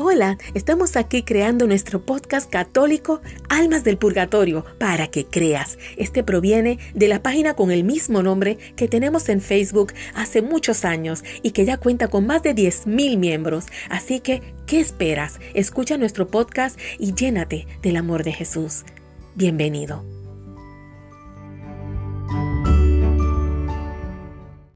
Hola, estamos aquí creando nuestro podcast católico Almas del Purgatorio para que creas. Este proviene de la página con el mismo nombre que tenemos en Facebook hace muchos años y que ya cuenta con más de 10.000 miembros. Así que, ¿qué esperas? Escucha nuestro podcast y llénate del amor de Jesús. Bienvenido.